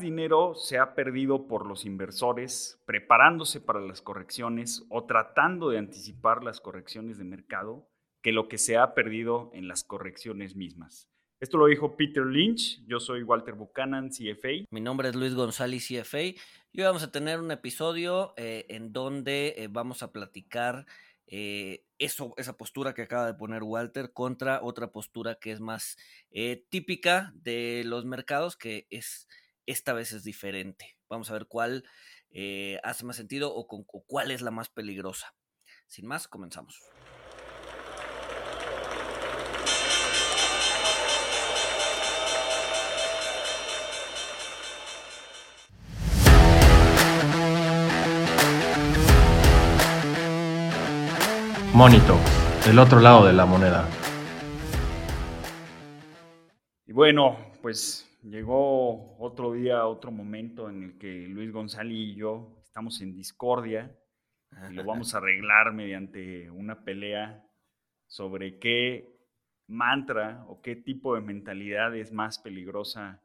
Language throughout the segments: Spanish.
dinero se ha perdido por los inversores preparándose para las correcciones o tratando de anticipar las correcciones de mercado que lo que se ha perdido en las correcciones mismas. Esto lo dijo Peter Lynch, yo soy Walter Buchanan, CFA. Mi nombre es Luis González, CFA, y hoy vamos a tener un episodio eh, en donde eh, vamos a platicar eh, esa postura que acaba de poner Walter contra otra postura que es más típica de los mercados, que es esta vez es diferente. Vamos a ver cuál hace más sentido o, con, o cuál es la más peligrosa. Sin más, comenzamos. Monito, el otro lado de la moneda. Y bueno, pues llegó otro día, otro momento en el que Luis González y yo estamos en discordia y lo vamos a arreglar mediante una pelea sobre qué mantra o qué tipo de mentalidad es más peligrosa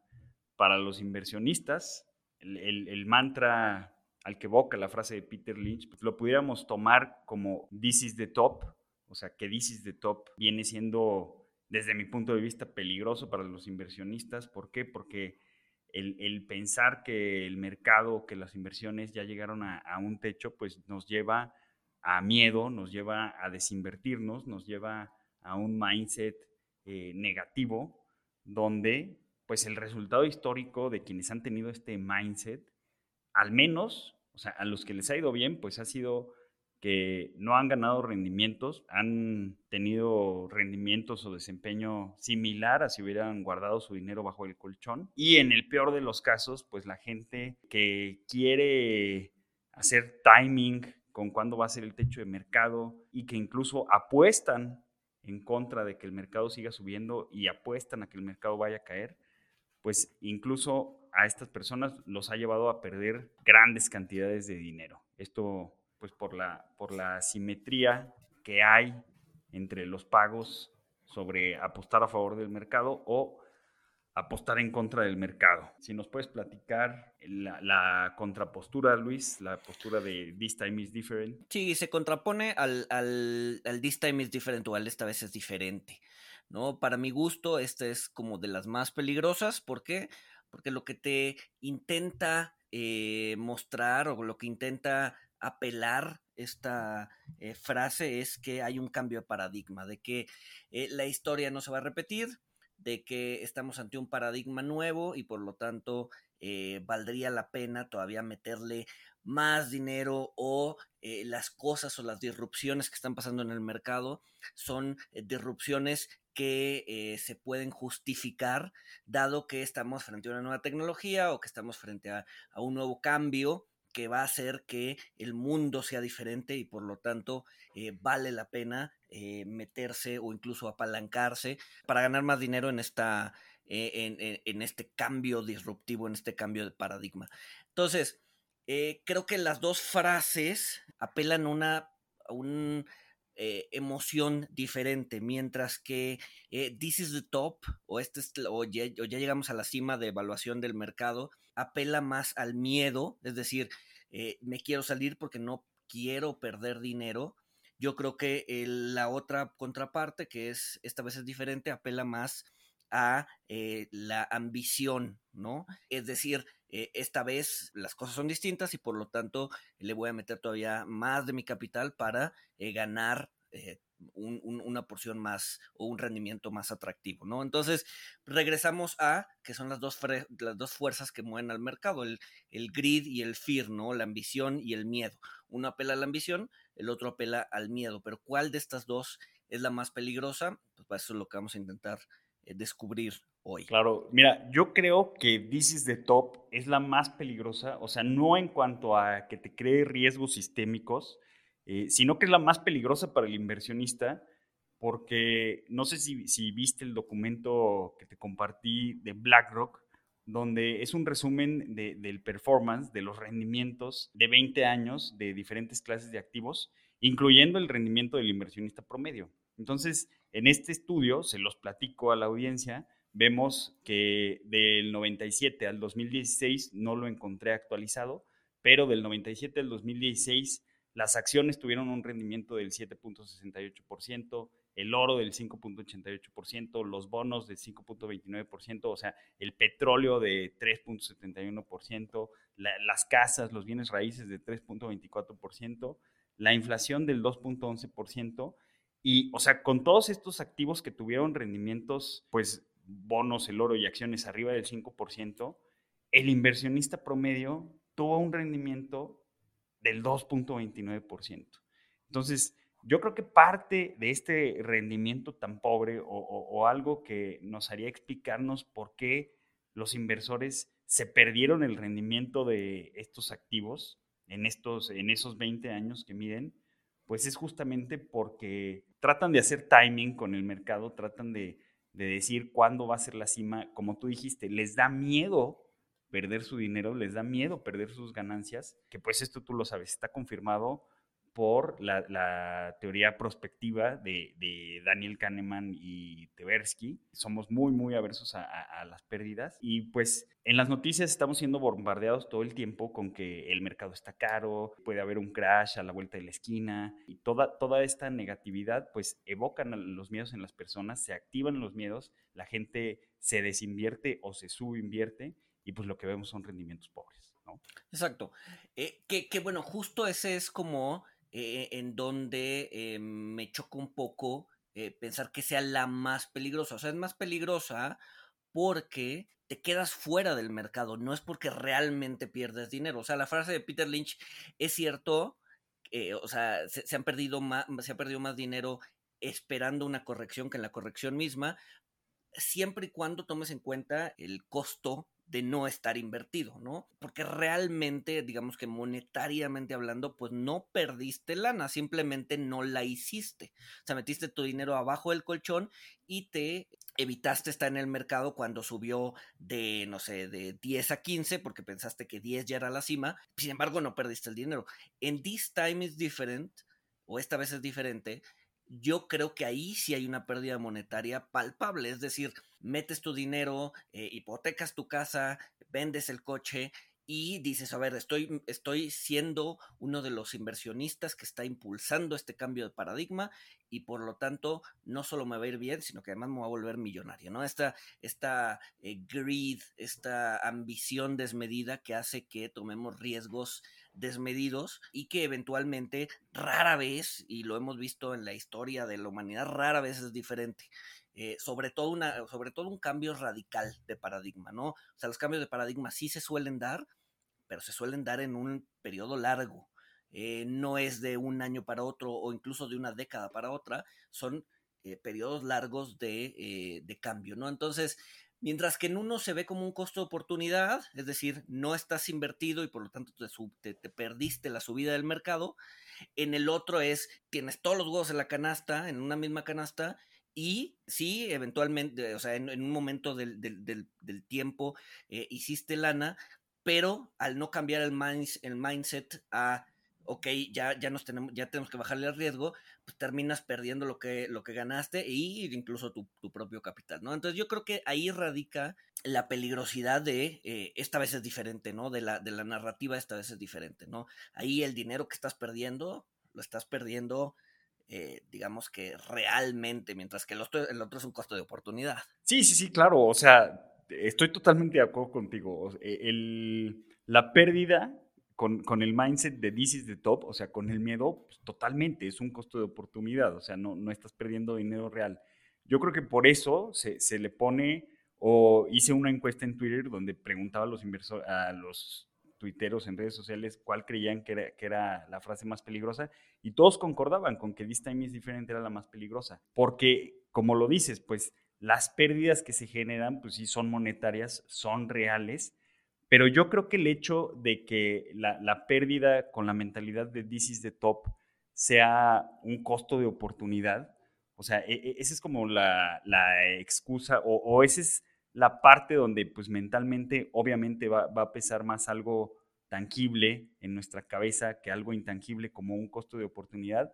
para los inversionistas. El, el mantra al que evoca la frase de Peter Lynch, pues lo pudiéramos tomar como this is the top, o sea, que this is the top viene siendo, desde mi punto de vista, peligroso para los inversionistas. ¿Por qué? Porque el, pensar que el mercado, que las inversiones ya llegaron a, un techo, pues nos lleva a miedo, nos lleva a desinvertirnos, nos lleva a un mindset eh, negativo, donde pues el resultado histórico de quienes han tenido este mindset al menos, o sea, a los que les ha ido bien, pues ha sido que no han ganado rendimientos, han tenido rendimientos o desempeño similar a si hubieran guardado su dinero bajo el colchón. Y en el peor de los casos, pues la gente que quiere hacer timing con cuándo va a ser el techo de mercado y que incluso apuestan en contra de que el mercado siga subiendo y apuestan a que el mercado vaya a caer, pues incluso a estas personas los ha llevado a perder grandes cantidades de dinero. Esto pues por la, por la simetría que hay entre los pagos sobre apostar a favor del mercado o apostar en contra del mercado. Si nos puedes platicar la, contrapostura, Luis, la postura de this time is different. Sí, se contrapone al, al, al this time is different o al esta vez es diferente. ¿no? Para mi gusto, esta es como de las más peligrosas. ¿Por qué? porque lo que te intenta eh, mostrar o lo que intenta apelar esta eh, frase es que hay un cambio de paradigma, de que eh, la historia no se va a repetir, de que estamos ante un paradigma nuevo y por lo tanto valdría la pena todavía meterle más dinero o las cosas o las disrupciones que están pasando en el mercado son disrupciones que eh, se pueden justificar dado que estamos frente a una nueva tecnología o que estamos frente a, un nuevo cambio que va a hacer que el mundo sea diferente y por lo tanto eh, vale la pena eh, meterse o incluso apalancarse para ganar más dinero en, esta, en, este cambio disruptivo, en este cambio de paradigma. Entonces, creo que las dos frases apelan una, a un eh, emoción diferente, mientras que eh, This is the top o, este o ya, llegamos a la cima de evaluación del mercado, apela más al miedo, es decir, eh, me quiero salir porque no quiero perder dinero. Yo creo que la otra contraparte, que es esta vez es diferente, apela más a la ambición, ¿no? Es decir, esta vez las cosas son distintas y por lo tanto le voy a meter todavía más de mi capital para ganar eh, una porción más o un rendimiento más atractivo, ¿no? Entonces, regresamos a que son las dos, las dos fuerzas que mueven al mercado, el, el grid y el fear, ¿no? La ambición y el miedo. Uno apela a la ambición, el otro apela al miedo, pero ¿cuál de estas dos es la más peligrosa? Pues para eso es lo que vamos a intentar eh, descubrir hoy. Claro, mira, yo creo que This is the Top es la más peligrosa, o sea, no en cuanto a que te cree riesgos sistémicos, eh, sino que es la más peligrosa para el inversionista, porque no sé si, viste el documento que te compartí de BlackRock, donde es un resumen del performance, de los rendimientos de 20 años de diferentes clases de activos, incluyendo el rendimiento del inversionista promedio. Entonces, en este estudio, se los platico a la audiencia, vemos que del 97 al 2016 no lo encontré actualizado, pero del 97 al 2016 las acciones tuvieron un rendimiento del 7.68%, el oro del 5.88%, los bonos del 5.29%, o sea, el petróleo de 3.71%, las casas, los bienes raíces de 3.24%, la inflación del 2.11%, y, o sea, con todos estos activos que tuvieron rendimientos, pues bonos, el oro y acciones arriba del 5%, el inversionista promedio tuvo un rendimiento del 2.29%. Entonces, yo creo que parte de este rendimiento tan pobre o, algo que nos haría explicarnos por qué los inversores se perdieron el rendimiento de estos activos en, estos, en esos 20 años que miden, pues es justamente porque tratan de hacer timing con el mercado, tratan de, de decir cuándo va a ser la cima, como tú dijiste, les da miedo perder su dinero, les da miedo perder sus ganancias, que pues esto tú lo sabes, está confirmado por la, teoría prospectiva de, Daniel Kahneman y Tversky. Somos muy, muy aversos a, las pérdidas. Y pues en las noticias estamos siendo bombardeados todo el tiempo con que el mercado está caro, puede haber un crash a la vuelta de la esquina. Y toda, toda esta negatividad pues evocan los miedos en las personas, se activan los miedos, la gente se desinvierte o se subinvierte y pues lo que vemos son rendimientos pobres, ¿no? Exacto. Eh, que, bueno, justo ese es como eh, en donde eh, me choca un poco pensar que sea la más peligrosa. O sea, es más peligrosa porque te quedas fuera del mercado, no es porque realmente pierdes dinero. O sea, la frase de Peter Lynch es cierto, o sea, se, han perdido más, se ha perdido más dinero esperando una corrección que en la corrección misma, siempre y cuando tomes en cuenta el costo de no estar invertido, ¿no? Porque realmente, digamos que monetariamente hablando, pues no perdiste lana, simplemente no la hiciste. O sea, metiste tu dinero abajo del colchón y te evitaste estar en el mercado cuando subió de, no sé, de 10 a 15, porque pensaste que 10 ya era la cima, sin embargo no perdiste el dinero. En This Time is Different, o esta vez es diferente, yo creo que ahí sí hay una pérdida monetaria palpable, es decir, metes tu dinero, eh, hipotecas tu casa, vendes el coche y dices, a ver, estoy, estoy siendo uno de los inversionistas que está impulsando este cambio de paradigma y por lo tanto no solo me va a ir bien, sino que además me va a volver millonario, ¿no? Esta, esta eh, greed, esta ambición desmedida que hace que tomemos riesgos desmedidos y que eventualmente rara vez, y lo hemos visto en la historia de la humanidad, rara vez es diferente. Eh, sobre, todo una, sobre todo un cambio radical de paradigma, ¿no? O sea, los cambios de paradigma sí se suelen dar, pero se suelen dar en un periodo largo. Eh, no es de un año para otro o incluso de una década para otra, son eh, periodos largos de, de, cambio, ¿no? Entonces, Mientras que en uno se ve como un costo de oportunidad, es decir, no estás invertido y por lo tanto te, te, perdiste la subida del mercado. En el otro es, tienes todos los huevos en la canasta, en una misma canasta, y sí, eventualmente, o sea, en, un momento del, tiempo eh, hiciste lana, pero al no cambiar el, el mindset a ok, ya, ya, nos tenemos, ya tenemos que bajarle el riesgo, terminas perdiendo lo que, lo que ganaste e incluso tu, propio capital, ¿no? Entonces yo creo que ahí radica la peligrosidad de, eh, esta vez es diferente, ¿no? De la, de la narrativa esta vez es diferente, ¿no? Ahí el dinero que estás perdiendo, lo estás perdiendo, eh, digamos que realmente, mientras que el otro, el otro es un costo de oportunidad. Sí, sí, sí, claro, o sea, estoy totalmente de acuerdo contigo. El, la pérdida con, el mindset de this is the top, o sea, con el miedo, pues, totalmente, es un costo de oportunidad, o sea, no, no estás perdiendo dinero real. Yo creo que por eso se, se le pone, o hice una encuesta en Twitter donde preguntaba a los inversores, a los tuiteros en redes sociales cuál creían que era, que era, la frase más peligrosa y todos concordaban con que this time is different era la más peligrosa. Porque, como lo dices, pues las pérdidas que se generan, pues sí son monetarias, son reales pero yo creo que el hecho de que la, pérdida con la mentalidad de this is the top sea un costo de oportunidad, o sea, e, e, esa es como la, excusa o, esa es la parte donde pues mentalmente obviamente va, a pesar más algo tangible en nuestra cabeza que algo intangible como un costo de oportunidad,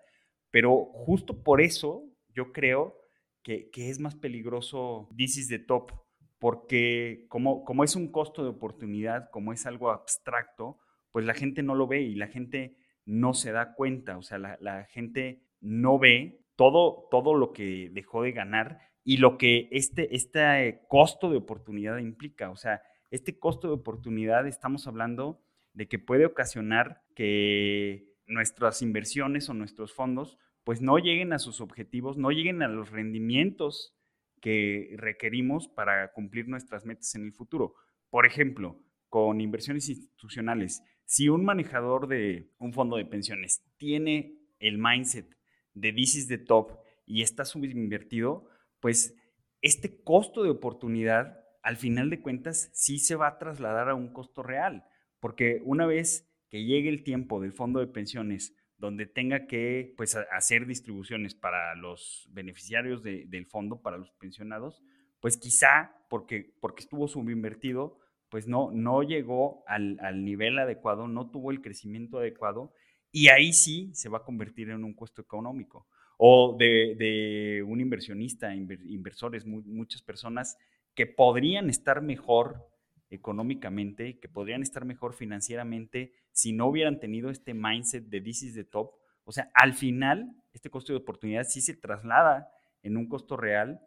pero justo por eso yo creo que, que es más peligroso this is the top porque como, como es un costo de oportunidad, como es algo abstracto, pues la gente no lo ve y la gente no se da cuenta, o sea, la, gente no ve todo, todo lo que dejó de ganar y lo que este, este costo de oportunidad implica. O sea, este costo de oportunidad estamos hablando de que puede ocasionar que nuestras inversiones o nuestros fondos pues no lleguen a sus objetivos, no lleguen a los rendimientos que requerimos para cumplir nuestras metas en el futuro. Por ejemplo, con inversiones institucionales, si un manejador de un fondo de pensiones tiene el mindset de this is the top y está subinvertido, pues este costo de oportunidad, al final de cuentas, sí se va a trasladar a un costo real, porque una vez que llegue el tiempo del fondo de pensiones donde tenga que pues, hacer distribuciones para los beneficiarios del fondo, para los pensionados, pues quizá porque, porque estuvo subinvertido, pues no, no llegó al, al nivel adecuado, no tuvo el crecimiento adecuado y ahí sí se va a convertir en un costo económico. O de, un inversionista, inversores, muchas personas que podrían estar mejor económicamente, que podrían estar mejor financieramente si no hubieran tenido este mindset de this is the top. O sea, al final, este costo de oportunidad sí se traslada en un costo real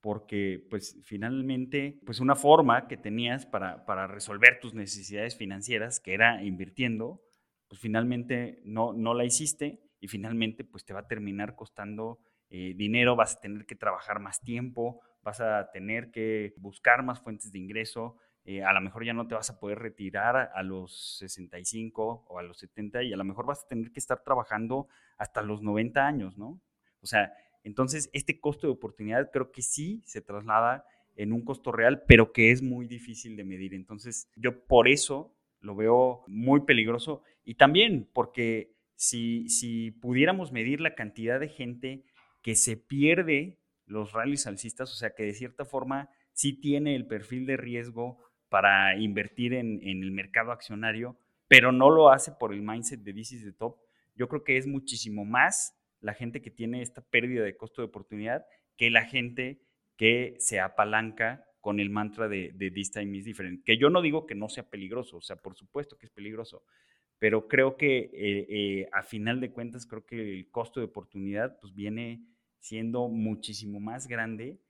porque pues finalmente, pues una forma que tenías para, para resolver tus necesidades financieras, que era invirtiendo, pues finalmente no, no la hiciste y finalmente pues te va a terminar costando eh, dinero, vas a tener que trabajar más tiempo, vas a tener que buscar más fuentes de ingreso, eh, a lo mejor ya no te vas a poder retirar a los 65 o a los 70 y a lo mejor vas a tener que estar trabajando hasta los 90 años, ¿no? O sea, entonces este costo de oportunidad creo que sí se traslada en un costo real, pero que es muy difícil de medir. Entonces yo por eso lo veo muy peligroso y también porque si, si pudiéramos medir la cantidad de gente que se pierde los rallies alcistas, o sea que de cierta forma sí tiene el perfil de riesgo para invertir en, el mercado accionario, pero no lo hace por el mindset de this is the top, yo creo que es muchísimo más la gente que tiene esta pérdida de costo de oportunidad que la gente que se apalanca con el mantra de, de this time is different. Que yo no digo que no sea peligroso, o sea, por supuesto que es peligroso, pero creo que eh, eh, a final de cuentas, creo que el costo de oportunidad pues viene siendo muchísimo más grande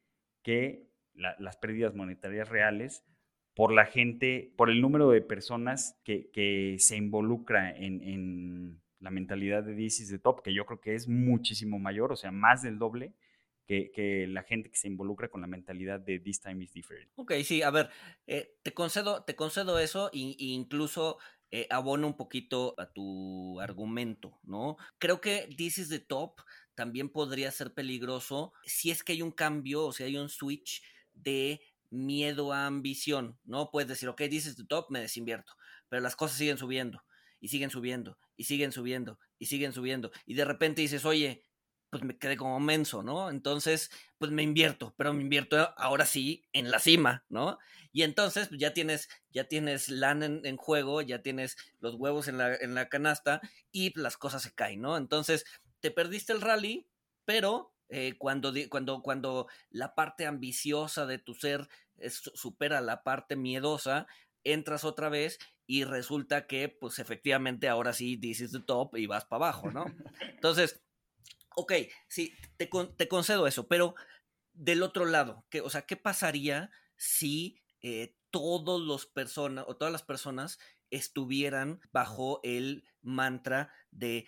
que las pérdidas monetarias reales por la gente, por el número de personas que, se involucra en, la mentalidad de This is the Top, que yo creo que es muchísimo mayor, o sea, más del doble que, la gente que se involucra con la mentalidad de this time is different. Ok, sí, a ver, eh, te, concedo, te concedo eso e, incluso eh, abono un poquito a tu argumento, ¿no? Creo que this is the top también podría ser peligroso si es que hay un cambio o si hay un switch de miedo a ambición, ¿no? Puedes decir, ok, is the top, me desinvierto, pero las cosas siguen subiendo y siguen subiendo y siguen subiendo y siguen subiendo y de repente dices, oye, pues me quedé como menso, ¿no? Entonces, pues me invierto, pero me invierto ahora sí en la cima, ¿no? Y entonces pues, ya tienes, ya tienes lana en, juego, ya tienes los huevos en la, en la canasta y las cosas se caen, ¿no? Entonces, te perdiste el rally, pero eh, cuando, cuando, cuando la parte ambiciosa de tu ser supera la parte miedosa, entras otra vez y resulta que, pues efectivamente, ahora sí, this is the top y vas para abajo, ¿no? Entonces, ok, sí, te, te, concedo eso, pero del otro lado, ¿qué, o sea, ¿qué pasaría si eh, todos los personas o todas las personas estuvieran bajo el mantra de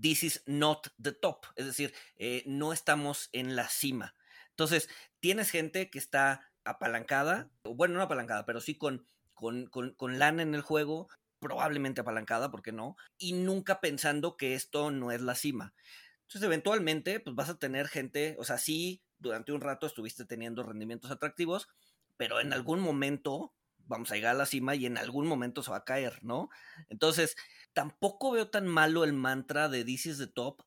this is not the top? Es decir, eh, no estamos en la cima. Entonces, tienes gente que está apalancada, bueno, no apalancada, pero sí con, con, con, con lana en el juego, probablemente apalancada, ¿por qué no? Y nunca pensando que esto no es la cima. Entonces, eventualmente, pues vas a tener gente, o sea, sí, durante un rato estuviste teniendo rendimientos atractivos, pero en algún momento vamos a llegar a la cima y en algún momento se va a caer, ¿no? Entonces, tampoco veo tan malo el mantra de This is the top,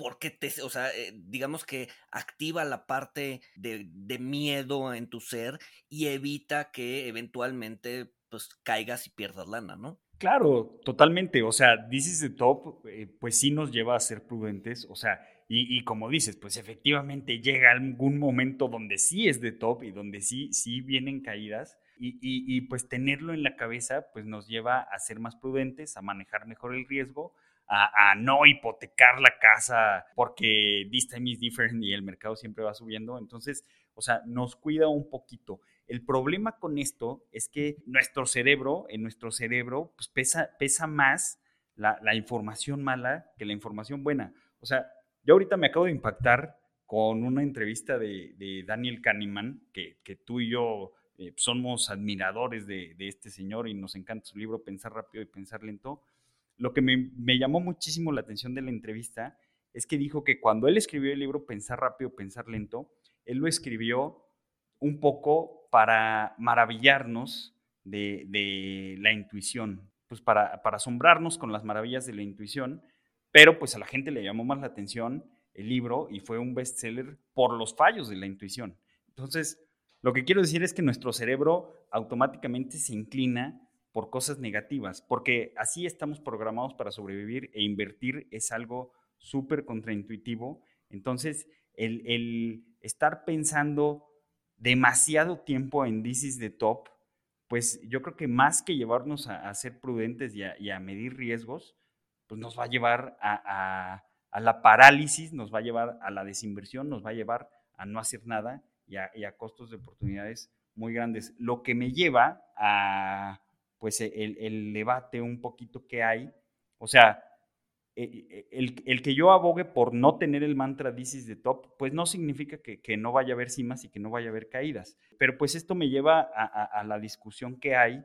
porque te, o sea, eh, digamos que activa la parte de, de, miedo en tu ser y evita que eventualmente pues caigas y pierdas lana, ¿no? Claro, totalmente. O sea, This is the top, eh, pues sí nos lleva a ser prudentes. O sea, Y, como dices, pues efectivamente llega algún momento donde sí es de top y donde sí, sí vienen caídas. Y, pues tenerlo en la cabeza pues nos lleva a ser más prudentes, a manejar mejor el riesgo, a, no hipotecar la casa porque this time is different y el mercado siempre va subiendo. Entonces, o sea, nos cuida un poquito. El problema con esto es que nuestro cerebro, en nuestro cerebro, pues pesa, pesa más la, información mala que la información buena. O sea, yo ahorita me acabo de impactar con una entrevista de, Daniel Kahneman, que, tú y yo eh, somos admiradores de, este señor y nos encanta su libro Pensar rápido y pensar lento. Lo que me, llamó muchísimo la atención de la entrevista es que dijo que cuando él escribió el libro Pensar rápido, pensar lento, él lo escribió un poco para maravillarnos de, la intuición, pues para, para asombrarnos con las maravillas de la intuición pero pues a la gente le llamó más la atención el libro y fue un bestseller por los fallos de la intuición. Entonces, lo que quiero decir es que nuestro cerebro automáticamente se inclina por cosas negativas, porque así estamos programados para sobrevivir e invertir es algo súper contraintuitivo. Entonces, el, estar pensando demasiado tiempo en dices de top, pues yo creo que más que llevarnos a, ser prudentes y a medir riesgos, pues nos va a llevar a, la parálisis, nos va a llevar a la desinversión, nos va a llevar a no hacer nada y a, costos de oportunidades muy grandes. Lo que me lleva a, pues, el, debate un poquito que hay, o sea, e, e, el, que yo abogue por no tener el mantra This de top, pues no significa que, no vaya a haber cimas y que no vaya a haber caídas. Pero pues esto me lleva a la discusión que hay,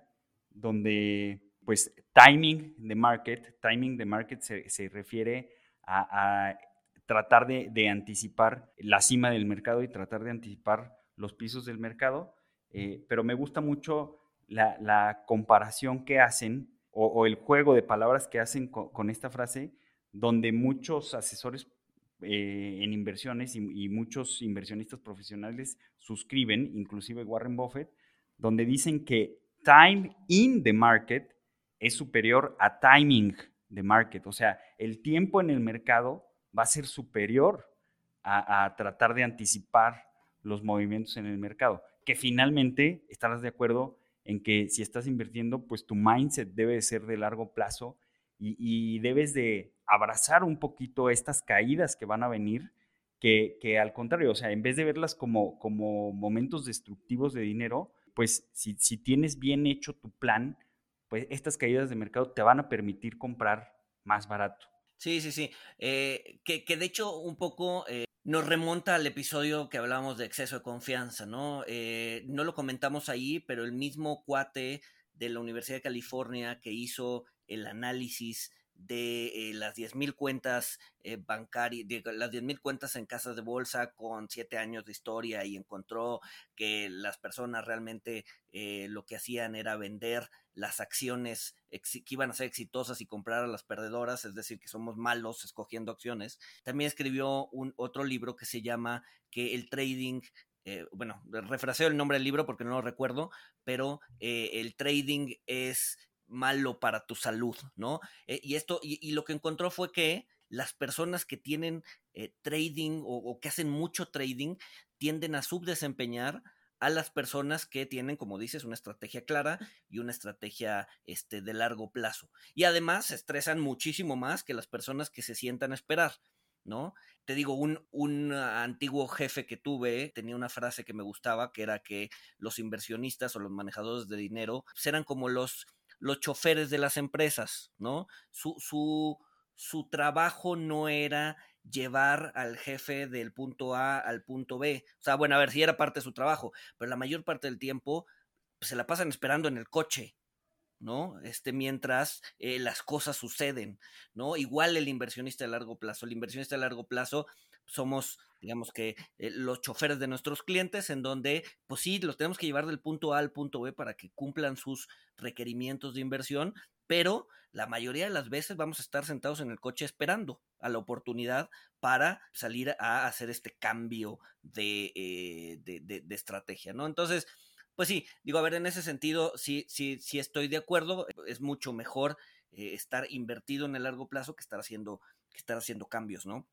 donde pues timing de market, timing de market se, refiere a, tratar de, anticipar la cima del mercado y tratar de anticipar los pisos del mercado, eh, pero me gusta mucho la, comparación que hacen o, el juego de palabras que hacen con, esta frase, donde muchos asesores eh, en inversiones y, muchos inversionistas profesionales suscriben, inclusive Warren Buffett, donde dicen que time in the market es superior a timing de market. O sea, el tiempo en el mercado va a ser superior a, tratar de anticipar los movimientos en el mercado. Que finalmente estarás de acuerdo en que si estás invirtiendo, pues tu mindset debe ser de largo plazo y, debes de abrazar un poquito estas caídas que van a venir, que, al contrario, o sea, en vez de verlas como, como momentos destructivos de dinero, pues si, si tienes bien hecho tu plan, pues estas caídas de mercado te van a permitir comprar más barato. Sí, sí, sí. Eh, que, de hecho un poco eh, nos remonta al episodio que hablábamos de exceso de confianza, ¿no? Eh, no lo comentamos ahí, pero el mismo cuate de la Universidad de California que hizo el análisis de las 10.000 cuentas bancarias, de las 10.000 cuentas en casas de bolsa con 7 años de historia y encontró que las personas realmente lo que hacían era vender las acciones que iban a ser exitosas y comprar a las perdedoras, es decir, que somos malos escogiendo acciones. También escribió un otro libro que se llama que el trading eh, bueno, refraseo el nombre del libro porque no lo recuerdo, pero eh, el trading es malo para tu salud, ¿no? Eh, y esto, y, lo que encontró fue que las personas que tienen trading o, que hacen mucho trading tienden a subdesempeñar a las personas que tienen, como dices, una estrategia clara y una estrategia este, de largo plazo. Y además se estresan muchísimo más que las personas que se sientan a esperar. ¿no? Te digo, un, un, antiguo jefe que tuve tenía una frase que me gustaba, que era que los inversionistas o los manejadores de dinero pues, eran como los, los choferes de las empresas, ¿no? Su, su, su trabajo no era llevar al jefe del punto A al punto B. O sea, bueno, a ver si era parte de su trabajo, pero la mayor parte del tiempo pues, se la pasan esperando en el coche, ¿no? Este, mientras eh, las cosas suceden, ¿no? Igual el inversionista de largo plazo. El inversionista de largo plazo somos, digamos que, eh, los choferes de nuestros clientes, en donde, pues sí, los tenemos que llevar del punto A al punto B para que cumplan sus requerimientos de inversión, pero la mayoría de las veces vamos a estar sentados en el coche esperando a la oportunidad para salir a hacer este cambio de, eh, de, estrategia, ¿no? Entonces, pues sí, digo, a ver, en ese sentido, sí, sí, sí estoy de acuerdo, es mucho mejor eh, estar invertido en el largo plazo que estar haciendo, que estar haciendo cambios, ¿no?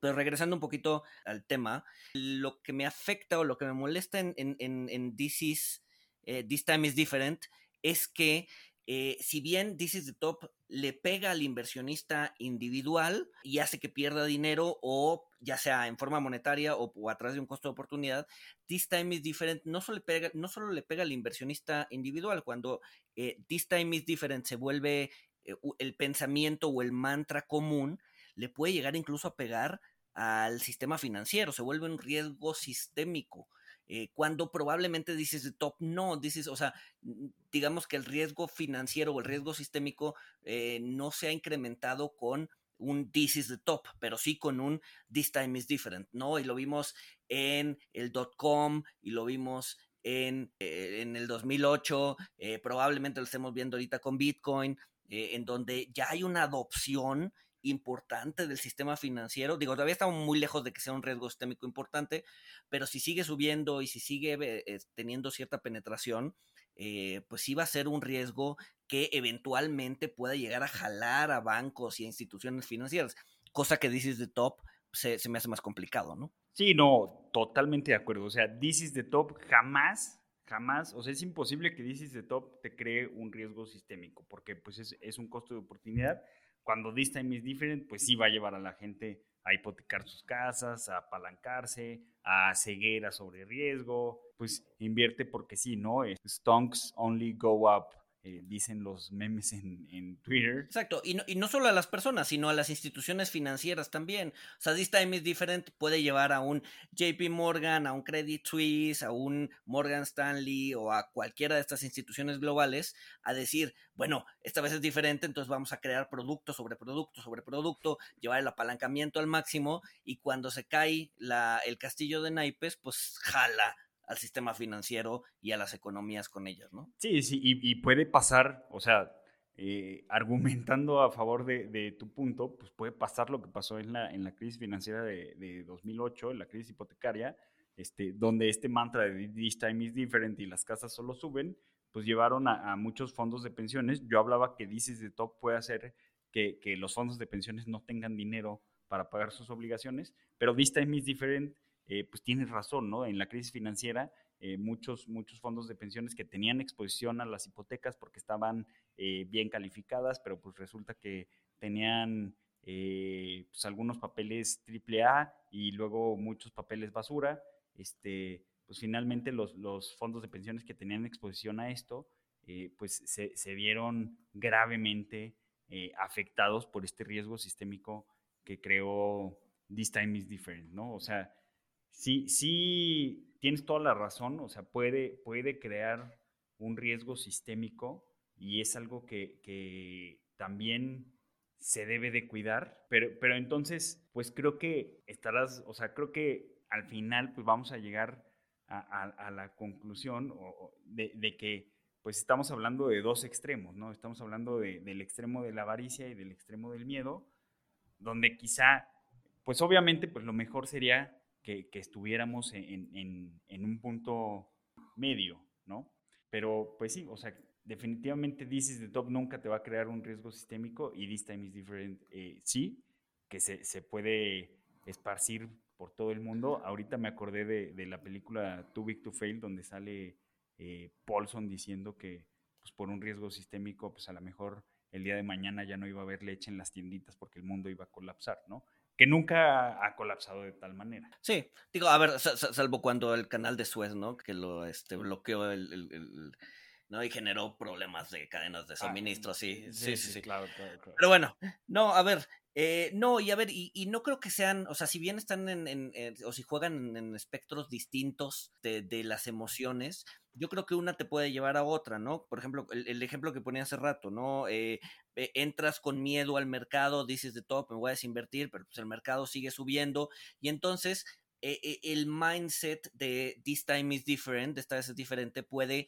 Pero regresando un poquito al tema, lo que me afecta o lo que me molesta en, en, en, This, is, eh, This Time is Different es que eh, si bien This is the Top le pega al inversionista individual y hace que pierda dinero o ya sea en forma monetaria o, a través de un costo de oportunidad, This Time is Different no solo le pega, no solo le pega al inversionista individual, cuando eh, This Time is Different se vuelve el pensamiento o el mantra común, le puede llegar incluso a pegar al sistema financiero, se vuelve un riesgo sistémico. Eh, cuando probablemente dices top, no, dices, o sea, digamos que el riesgo financiero o el riesgo sistémico eh, no se ha incrementado con un this is the top, pero sí con un this time is different, ¿no? Y lo vimos en el dot com y lo vimos en, eh, en el 2008, probablemente lo estemos viendo ahorita con Bitcoin, en donde ya hay una adopción importante del sistema financiero. Digo, todavía estamos muy lejos de que sea un riesgo sistémico importante, pero si sigue subiendo y si sigue eh, teniendo cierta penetración, eh, pues sí va a ser un riesgo que eventualmente pueda llegar a jalar a bancos y a instituciones financieras, cosa que dices de top se, me hace más complicado, ¿no? Sí, no, totalmente de acuerdo. O sea, This is top jamás, jamás, o sea, es imposible que This is the top te cree un riesgo sistémico, porque pues es, es un costo de oportunidad cuando this time is different, pues sí va a llevar a la gente a hipotecar sus casas, a apalancarse, a ceguera sobre riesgo, pues invierte porque sí, ¿no? Stonks only go up eh, dicen los memes en, Twitter. Exacto, y no, y no, solo a las personas, sino a las instituciones financieras también. O sea, This Time is Different puede llevar a un JP Morgan, a un Credit Suisse, a un Morgan Stanley o a cualquiera de estas instituciones globales a decir, bueno, esta vez es diferente, entonces vamos a crear producto sobre producto sobre producto, llevar el apalancamiento al máximo y cuando se cae la, el castillo de naipes, pues jala al sistema financiero y a las economías con ellas, ¿no? Sí, sí, y, puede pasar, o sea, eh, argumentando a favor de, tu punto, pues puede pasar lo que pasó en la, en la crisis financiera de, 2008, en la crisis hipotecaria, este, donde este mantra de this time is different y las casas solo suben, pues llevaron a, muchos fondos de pensiones. Yo hablaba que dices de top puede hacer que, que los fondos de pensiones no tengan dinero para pagar sus obligaciones, pero this time is different eh, pues tienes razón, ¿no? En la crisis financiera, eh, muchos, fondos de pensiones que tenían exposición a las hipotecas porque estaban eh, bien calificadas, pero pues resulta que tenían pues algunos papeles AAA y luego muchos papeles basura, este, pues finalmente los, los fondos de pensiones que tenían exposición a esto, pues se, se, vieron gravemente afectados por este riesgo sistémico que creó This Time is Different, ¿no? O sea, sí, sí, tienes toda la razón, o sea, puede, puede crear un riesgo sistémico y es algo que, también se debe de cuidar, pero, pero entonces, pues creo que estarás, o sea, creo que al final, pues vamos a llegar a, la conclusión de, que, pues estamos hablando de dos extremos, ¿no? Estamos hablando del extremo de la avaricia y del extremo del miedo, donde quizá, pues obviamente, pues lo mejor sería que, estuviéramos en, un punto medio, ¿no? Pero pues sí, o sea, definitivamente This is the Top nunca te va a crear un riesgo sistémico y This Time is Different eh, sí, que se, puede esparcir por todo el mundo. Ahorita me acordé de, la película Too Big to Fail, donde sale eh, Paulson diciendo que pues, por un riesgo sistémico, pues a lo mejor el día de mañana ya no iba a haber leche en las tienditas porque el mundo iba a colapsar, ¿no? Que nunca ha colapsado de tal manera. Sí, digo, a ver, salvo cuando el canal de Suez, ¿no? Que lo este, bloqueó el, ¿no? Y generó problemas de cadenas de ah, suministro, sí, sí, sí, sí, Claro, claro, claro. Pero bueno, no, a ver, eh, no, y a ver, y, no creo que sean, o sea, si bien están en, o si juegan en, espectros distintos de, de, las emociones, yo creo que una te puede llevar a otra, ¿no? Por ejemplo, el, ejemplo que ponía hace rato, ¿no? Eh, entras con miedo al mercado, dices de top, me voy a desinvertir, pero pues el mercado sigue subiendo, y entonces eh, el mindset de this time is different, esta vez es diferente, puede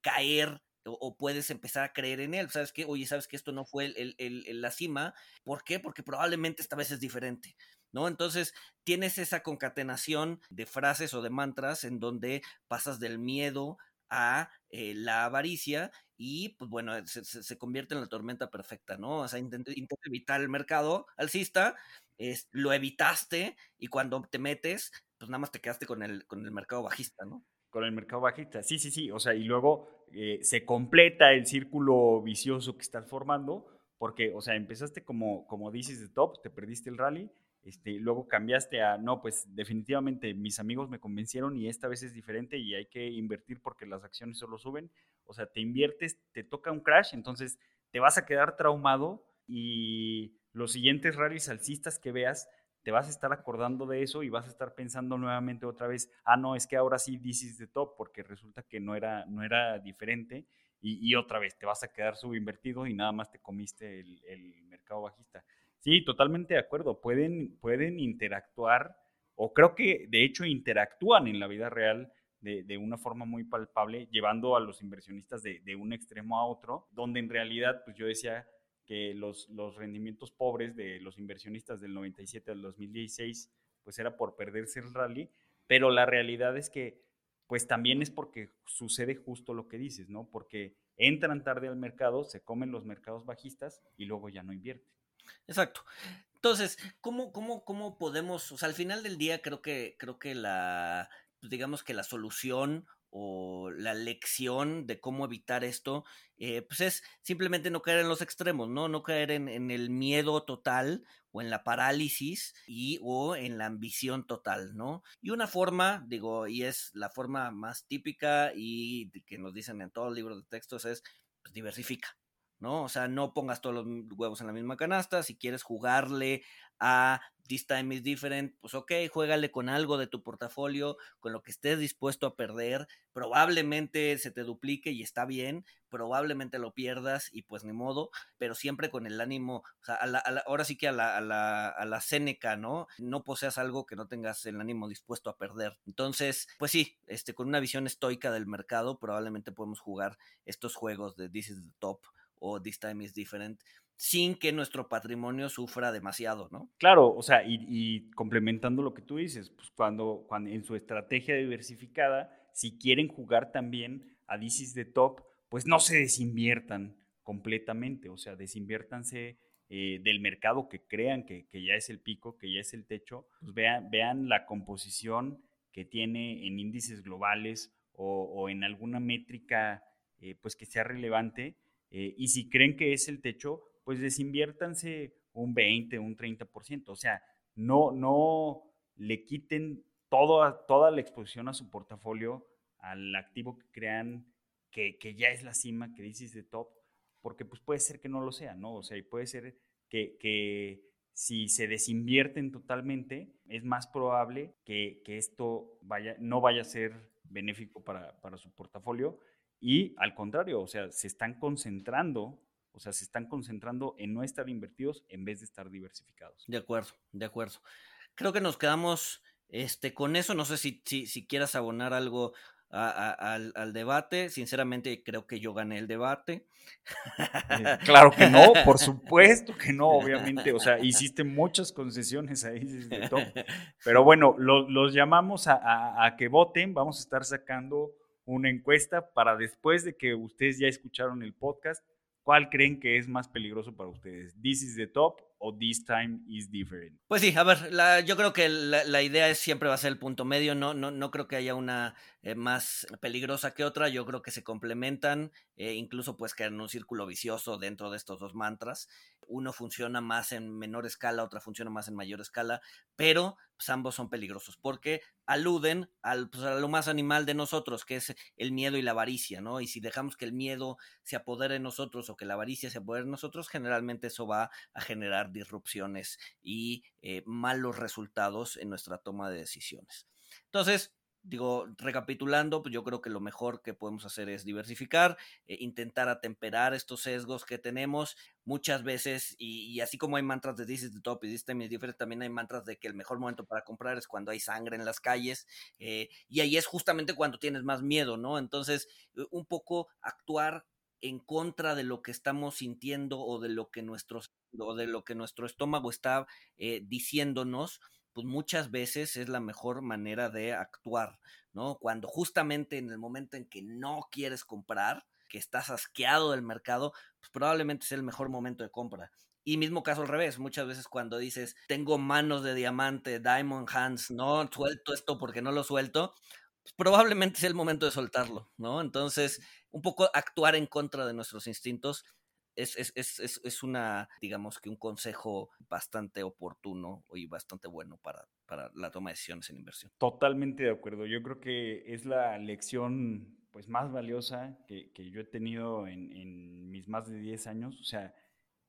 caer o, puedes empezar a creer en él. Sabes que, oye, sabes que esto no fue el, la cima. ¿Por qué? Porque probablemente esta vez es diferente. ¿No? Entonces tienes esa concatenación de frases o de mantras en donde pasas del miedo a eh, la avaricia y pues bueno, se, convierte en la tormenta perfecta, ¿no? O sea, intenta, evitar el mercado alcista, es, lo evitaste y cuando te metes, pues nada más te quedaste con el, con el mercado bajista, ¿no? Con el mercado bajista, sí, sí, sí, o sea, y luego eh, se completa el círculo vicioso que estás formando, porque, o sea, empezaste como, como dices de top, te perdiste el rally, este, luego cambiaste a, no, pues definitivamente mis amigos me convencieron y esta vez es diferente y hay que invertir porque las acciones solo suben. O sea, te inviertes, te toca un crash, entonces te vas a quedar traumado y los siguientes rallies alcistas que veas, te vas a estar acordando de eso y vas a estar pensando nuevamente otra vez, ah, no, es que ahora sí dices de top porque resulta que no era, no era diferente y, otra vez te vas a quedar subinvertido y nada más te comiste el mercado bajista. Sí, totalmente de acuerdo. Pueden, pueden interactuar, o creo que de hecho interactúan en la vida real de, una forma muy palpable, llevando a los inversionistas de, un extremo a otro, donde en realidad, pues yo decía que los, los rendimientos pobres de los inversionistas del 97 al 2016, pues era por perderse el rally, pero la realidad es que, pues también es porque sucede justo lo que dices, ¿no? Porque entran tarde al mercado, se comen los mercados bajistas y luego ya no invierten. Exacto. Entonces, ¿cómo, cómo, cómo podemos, o sea, al final del día creo que, creo que la, pues, digamos que la solución o la lección de cómo evitar esto, eh, pues es simplemente no caer en los extremos, ¿no? No caer en, el miedo total o en la parálisis y o en la ambición total, ¿no? Y una forma, digo, y es la forma más típica y que nos dicen en todos los libros de textos es, pues diversifica, ¿no? O sea, no pongas todos los huevos en la misma canasta. Si quieres jugarle a This Time is Different, pues ok, juégale con algo de tu portafolio, con lo que estés dispuesto a perder. Probablemente se te duplique y está bien, probablemente lo pierdas y pues ni modo, pero siempre con el ánimo, o sea, ahora sí que a la, a la, a la Seneca, ¿no? No poseas algo que no tengas el ánimo dispuesto a perder. Entonces, pues sí, este, con una visión estoica del mercado, probablemente podemos jugar estos juegos de This is the Top o This Time is Different, sin que nuestro patrimonio sufra demasiado, ¿no? Claro, o sea, y, complementando lo que tú dices, pues cuando, cuando en su estrategia diversificada, si quieren jugar también a is the Top, pues no se desinviertan completamente, o sea, desinviértanse eh, del mercado que crean que, ya es el pico, que ya es el techo, pues vean, vean la composición que tiene en índices globales o, en alguna métrica eh, pues que sea relevante eh, y si creen que es el techo, pues desinviértanse un 20, un 30%. O sea, no, no le quiten toda, toda la exposición a su portafolio, al activo que crean que, ya es la cima, que dices de top, porque pues puede ser que no lo sea, ¿no? O sea, y puede ser que, si se desinvierten totalmente, es más probable que, esto vaya, no vaya a ser benéfico para, para su portafolio y al contrario, o sea, se están concentrando, o sea, se están concentrando en no estar invertidos en vez de estar diversificados. De acuerdo, de acuerdo. Creo que nos quedamos este, con eso. No sé si, si, quieras abonar algo al, al, debate. Sinceramente, creo que yo gané el debate. Eh, claro que no, por supuesto que no, obviamente. O sea, hiciste muchas concesiones ahí, pero bueno, los llamamos a, a que voten. Vamos a estar sacando una encuesta para después de que ustedes ya escucharon el podcast, ¿cuál creen que es más peligroso para ustedes? ¿This is the top o This time is different? Pues sí, a ver, yo creo que la, idea es siempre va a ser el punto medio, no, no, no creo que haya una eh, más peligrosa que otra, yo creo que se complementan, eh, incluso pues que en un círculo vicioso dentro de estos dos mantras, uno funciona más en menor escala, otra funciona más en mayor escala, pero pues, ambos son peligrosos porque aluden al, pues, a lo más animal de nosotros, que es el miedo y la avaricia, ¿no? Y si dejamos que el miedo se apodere de nosotros o que la avaricia se apodere de nosotros, generalmente eso va a generar disrupciones y eh, malos resultados en nuestra toma de decisiones. Entonces, digo, recapitulando, pues yo creo que lo mejor que podemos hacer es diversificar, eh, intentar atemperar estos sesgos que tenemos muchas veces, y, así como hay mantras de This is the top y This is different, también hay mantras de que el mejor momento para comprar es cuando hay sangre en las calles, eh, y ahí es justamente cuando tienes más miedo, ¿no? Entonces, un poco actuar en contra de lo que estamos sintiendo o de lo que, nuestros, o de lo que nuestro estómago está eh, diciéndonos, pues muchas veces es la mejor manera de actuar, ¿no? Cuando justamente en el momento en que no quieres comprar, que estás asqueado del mercado, pues probablemente sea el mejor momento de compra. Y mismo caso al revés, muchas veces cuando dices, tengo manos de diamante, diamond hands, no suelto esto porque no lo suelto, pues probablemente sea el momento de soltarlo, ¿no? Entonces, un poco actuar en contra de nuestros instintos es, es, es, es, una, digamos que un consejo bastante oportuno y bastante bueno para, para la toma de decisiones en inversión. Totalmente de acuerdo. Yo creo que es la lección pues más valiosa que, que yo he tenido en, en, mis más de 10 años. O sea,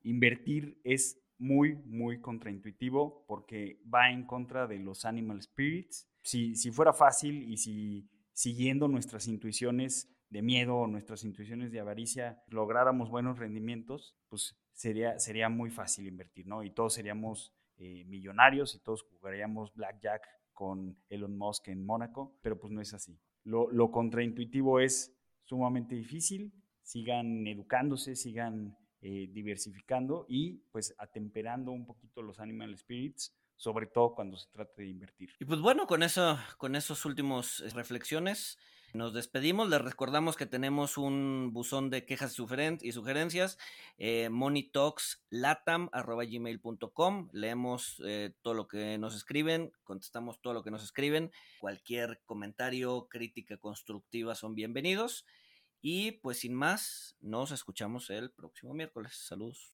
invertir es muy, muy contraintuitivo porque va en contra de los animal spirits. Si, si fuera fácil y si siguiendo nuestras intuiciones de miedo o nuestras intuiciones de avaricia lográramos buenos rendimientos, pues sería, sería muy fácil invertir, ¿no? Y todos seríamos eh, millonarios y todos jugaríamos blackjack con Elon Musk en Mónaco, pero pues no es así. Lo, lo contraintuitivo es sumamente difícil, sigan educándose, sigan eh, diversificando y pues atemperando un poquito los animal spirits, sobre todo cuando se trata de invertir. Y pues bueno, con eso, con esos últimos eh, reflexiones, nos despedimos. Les recordamos que tenemos un buzón de quejas y sugerencias, eh. Leemos eh, todo lo que nos escriben, contestamos todo lo que nos escriben. Cualquier comentario, crítica constructiva son bienvenidos. Y pues sin más, nos escuchamos el próximo miércoles. Saludos.